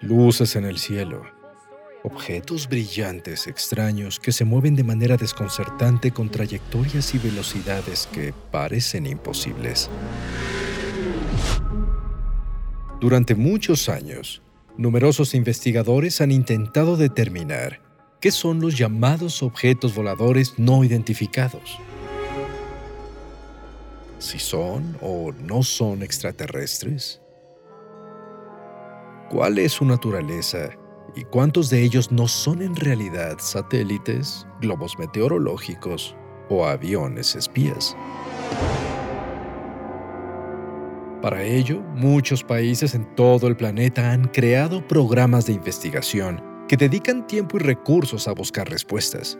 Luces en el cielo. Objetos brillantes extraños que se mueven de manera desconcertante con trayectorias y velocidades que parecen imposibles. Durante muchos años, numerosos investigadores han intentado determinar qué son los llamados objetos voladores no identificados si son o no son extraterrestres? ¿Cuál es su naturaleza y cuántos de ellos no son en realidad satélites, globos meteorológicos o aviones espías? Para ello, muchos países en todo el planeta han creado programas de investigación que dedican tiempo y recursos a buscar respuestas,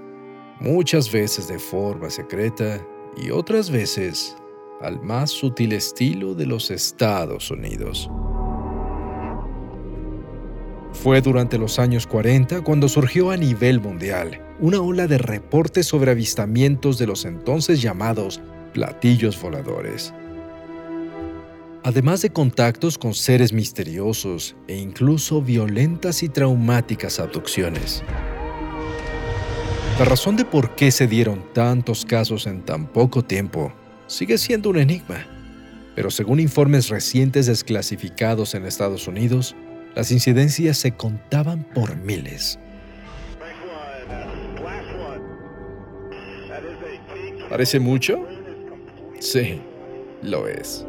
muchas veces de forma secreta y otras veces al más sutil estilo de los Estados Unidos. Fue durante los años 40 cuando surgió a nivel mundial una ola de reportes sobre avistamientos de los entonces llamados platillos voladores. Además de contactos con seres misteriosos e incluso violentas y traumáticas abducciones. La razón de por qué se dieron tantos casos en tan poco tiempo sigue siendo un enigma, pero según informes recientes desclasificados en Estados Unidos, las incidencias se contaban por miles. ¿Parece mucho? Sí, lo es.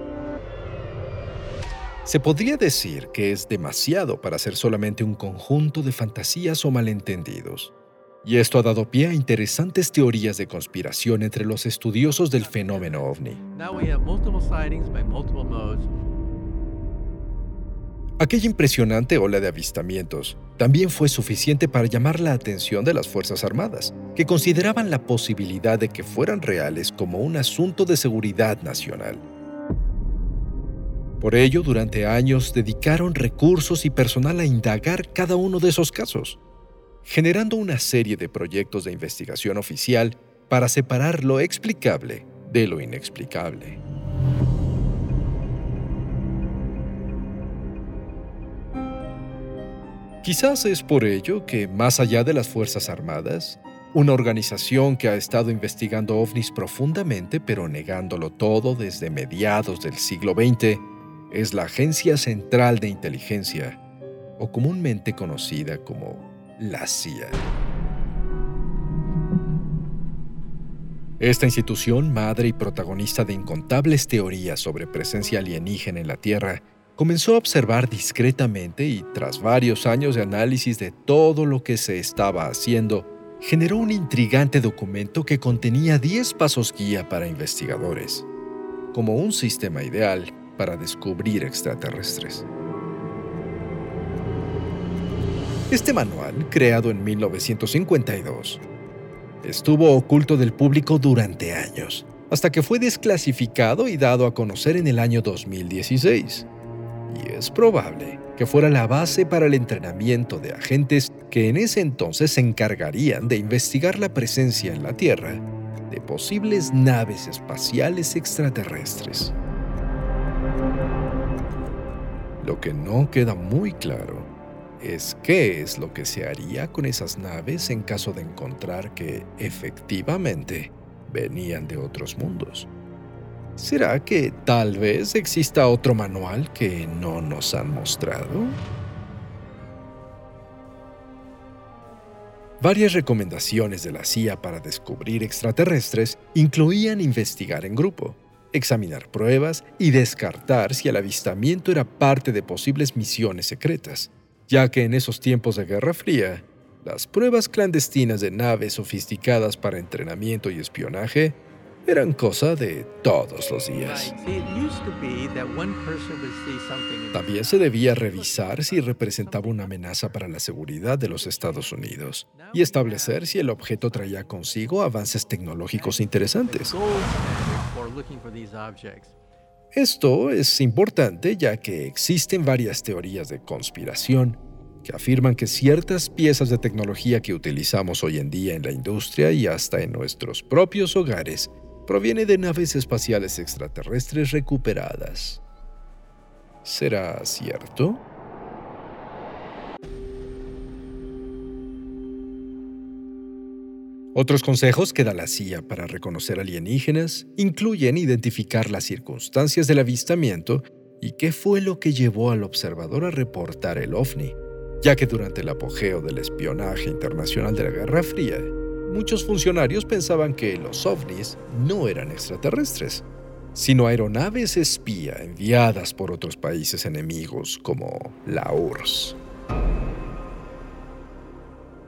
Se podría decir que es demasiado para ser solamente un conjunto de fantasías o malentendidos. Y esto ha dado pie a interesantes teorías de conspiración entre los estudiosos del fenómeno ovni. Aquella impresionante ola de avistamientos también fue suficiente para llamar la atención de las Fuerzas Armadas, que consideraban la posibilidad de que fueran reales como un asunto de seguridad nacional. Por ello, durante años dedicaron recursos y personal a indagar cada uno de esos casos generando una serie de proyectos de investigación oficial para separar lo explicable de lo inexplicable. Quizás es por ello que, más allá de las Fuerzas Armadas, una organización que ha estado investigando ovnis profundamente pero negándolo todo desde mediados del siglo XX, es la Agencia Central de Inteligencia, o comúnmente conocida como la CIA. Esta institución, madre y protagonista de incontables teorías sobre presencia alienígena en la Tierra, comenzó a observar discretamente y tras varios años de análisis de todo lo que se estaba haciendo, generó un intrigante documento que contenía 10 pasos guía para investigadores, como un sistema ideal para descubrir extraterrestres. Este manual, creado en 1952, estuvo oculto del público durante años, hasta que fue desclasificado y dado a conocer en el año 2016. Y es probable que fuera la base para el entrenamiento de agentes que en ese entonces se encargarían de investigar la presencia en la Tierra de posibles naves espaciales extraterrestres. Lo que no queda muy claro es qué es lo que se haría con esas naves en caso de encontrar que efectivamente venían de otros mundos. ¿Será que tal vez exista otro manual que no nos han mostrado? Varias recomendaciones de la CIA para descubrir extraterrestres incluían investigar en grupo, examinar pruebas y descartar si el avistamiento era parte de posibles misiones secretas ya que en esos tiempos de Guerra Fría, las pruebas clandestinas de naves sofisticadas para entrenamiento y espionaje eran cosa de todos los días. También se debía revisar si representaba una amenaza para la seguridad de los Estados Unidos y establecer si el objeto traía consigo avances tecnológicos interesantes. Esto es importante ya que existen varias teorías de conspiración que afirman que ciertas piezas de tecnología que utilizamos hoy en día en la industria y hasta en nuestros propios hogares proviene de naves espaciales extraterrestres recuperadas. ¿Será cierto? Otros consejos que da la CIA para reconocer alienígenas incluyen identificar las circunstancias del avistamiento y qué fue lo que llevó al observador a reportar el ovni, ya que durante el apogeo del espionaje internacional de la Guerra Fría, muchos funcionarios pensaban que los ovnis no eran extraterrestres, sino aeronaves espía enviadas por otros países enemigos como la URSS.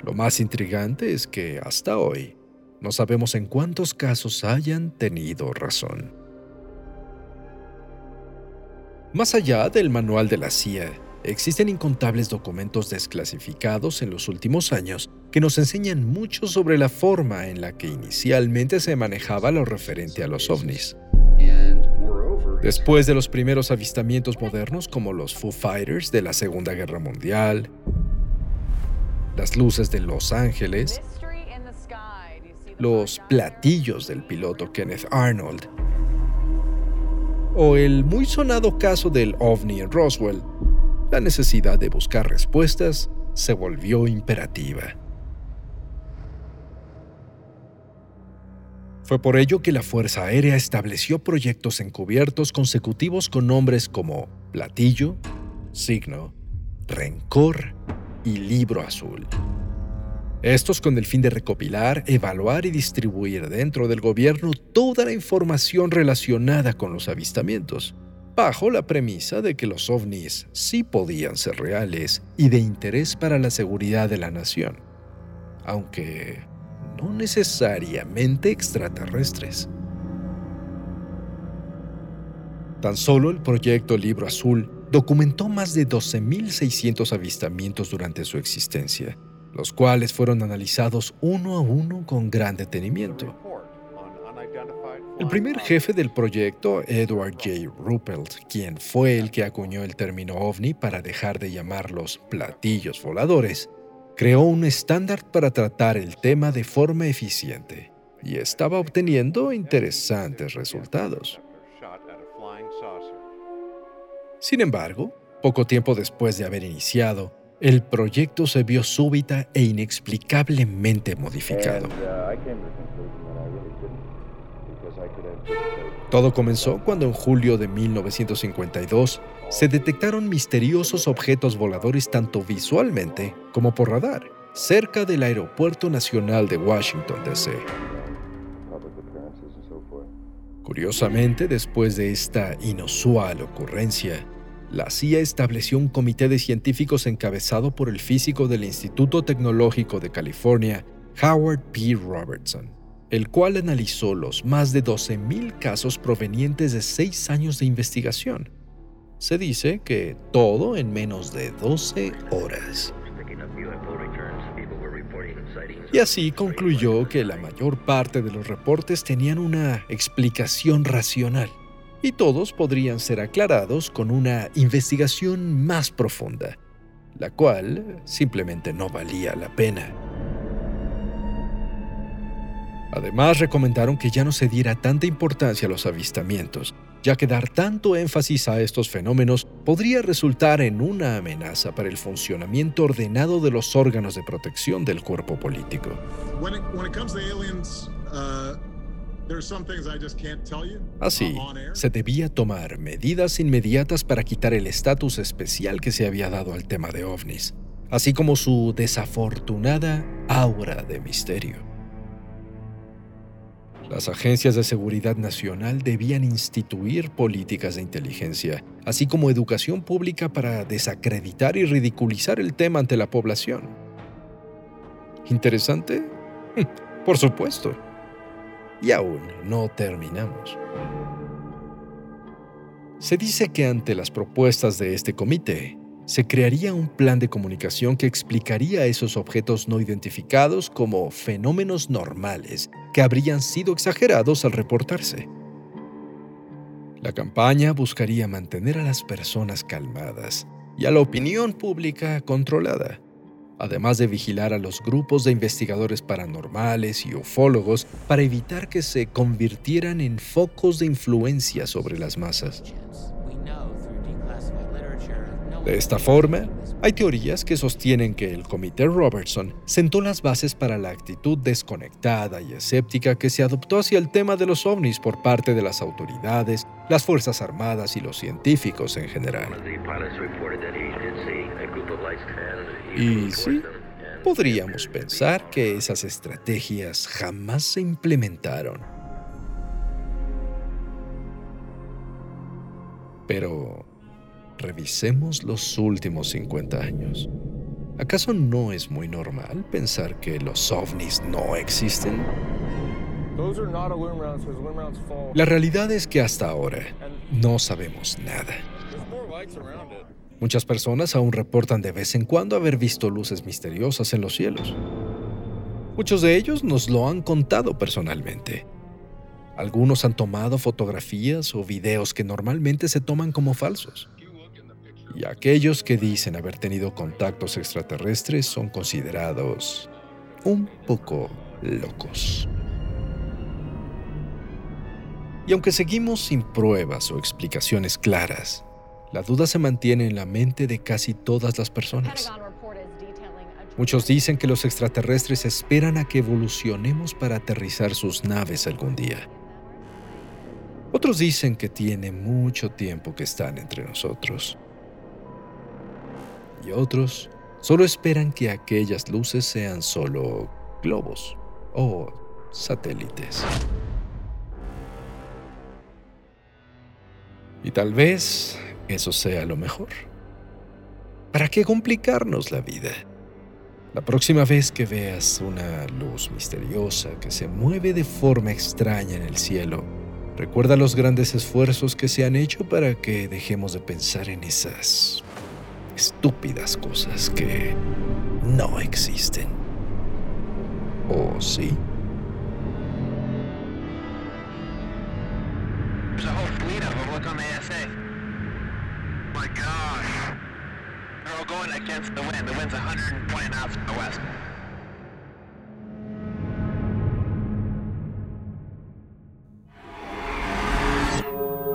Lo más intrigante es que hasta hoy no sabemos en cuántos casos hayan tenido razón. Más allá del manual de la CIA, existen incontables documentos desclasificados en los últimos años que nos enseñan mucho sobre la forma en la que inicialmente se manejaba lo referente a los ovnis. Después de los primeros avistamientos modernos como los Foo Fighters de la Segunda Guerra Mundial, las luces de Los Ángeles, los platillos del piloto Kenneth Arnold, o el muy sonado caso del ovni en Roswell, la necesidad de buscar respuestas se volvió imperativa. Fue por ello que la Fuerza Aérea estableció proyectos encubiertos consecutivos con nombres como Platillo, Signo, Rencor y Libro Azul. Estos con el fin de recopilar, evaluar y distribuir dentro del gobierno toda la información relacionada con los avistamientos, bajo la premisa de que los ovnis sí podían ser reales y de interés para la seguridad de la nación, aunque no necesariamente extraterrestres. Tan solo el proyecto Libro Azul documentó más de 12.600 avistamientos durante su existencia, los cuales fueron analizados uno a uno con gran detenimiento. El primer jefe del proyecto, Edward J. Ruppelt, quien fue el que acuñó el término ovni para dejar de llamarlos platillos voladores, creó un estándar para tratar el tema de forma eficiente y estaba obteniendo interesantes resultados. Sin embargo, poco tiempo después de haber iniciado, el proyecto se vio súbita e inexplicablemente modificado. Todo comenzó cuando en julio de 1952 se detectaron misteriosos objetos voladores tanto visualmente como por radar, cerca del Aeropuerto Nacional de Washington, D.C. Curiosamente, después de esta inusual ocurrencia, la CIA estableció un comité de científicos encabezado por el físico del Instituto Tecnológico de California, Howard P. Robertson, el cual analizó los más de 12.000 casos provenientes de seis años de investigación. Se dice que todo en menos de 12 horas. Y así concluyó que la mayor parte de los reportes tenían una explicación racional y todos podrían ser aclarados con una investigación más profunda, la cual simplemente no valía la pena. Además, recomendaron que ya no se diera tanta importancia a los avistamientos, ya que dar tanto énfasis a estos fenómenos podría resultar en una amenaza para el funcionamiento ordenado de los órganos de protección del cuerpo político. Así, se debía tomar medidas inmediatas para quitar el estatus especial que se había dado al tema de ovnis, así como su desafortunada aura de misterio. Las agencias de seguridad nacional debían instituir políticas de inteligencia, así como educación pública para desacreditar y ridiculizar el tema ante la población. ¿Interesante? Por supuesto. Y aún no terminamos. Se dice que ante las propuestas de este comité, se crearía un plan de comunicación que explicaría esos objetos no identificados como fenómenos normales que habrían sido exagerados al reportarse. La campaña buscaría mantener a las personas calmadas y a la opinión pública controlada, además de vigilar a los grupos de investigadores paranormales y ufólogos para evitar que se convirtieran en focos de influencia sobre las masas. De esta forma, hay teorías que sostienen que el Comité Robertson sentó las bases para la actitud desconectada y escéptica que se adoptó hacia el tema de los ovnis por parte de las autoridades, las Fuerzas Armadas y los científicos en general. Y sí, podríamos pensar que esas estrategias jamás se implementaron. Pero revisemos los últimos 50 años. ¿Acaso no es muy normal pensar que los ovnis no existen? La realidad es que hasta ahora no sabemos nada. Muchas personas aún reportan de vez en cuando haber visto luces misteriosas en los cielos. Muchos de ellos nos lo han contado personalmente. Algunos han tomado fotografías o videos que normalmente se toman como falsos y aquellos que dicen haber tenido contactos extraterrestres son considerados un poco locos. Y aunque seguimos sin pruebas o explicaciones claras, la duda se mantiene en la mente de casi todas las personas. Muchos dicen que los extraterrestres esperan a que evolucionemos para aterrizar sus naves algún día. Otros dicen que tiene mucho tiempo que están entre nosotros otros solo esperan que aquellas luces sean solo globos o satélites. Y tal vez eso sea lo mejor. ¿Para qué complicarnos la vida? La próxima vez que veas una luz misteriosa que se mueve de forma extraña en el cielo, recuerda los grandes esfuerzos que se han hecho para que dejemos de pensar en esas estúpidas cosas que no existen. ¿O sí? There's a whole fleet of them. Look on the ASA. My gosh. They're all going against the wind. The wind's 120 knots from the west.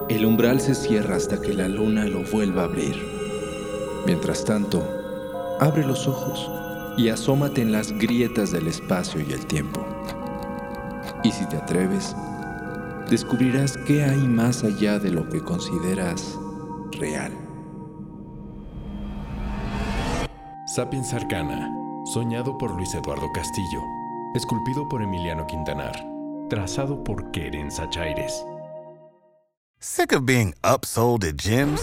El umbral se cierra hasta que la luna lo vuelva a abrir. Mientras tanto, abre los ojos y asómate en las grietas del espacio y el tiempo. Y si te atreves, descubrirás qué hay más allá de lo que consideras real. Sapiens Arcana, soñado por Luis Eduardo Castillo, esculpido por Emiliano Quintanar, trazado por Keren Sachaires. Sick of being upsold at gyms?